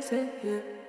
saint yeah.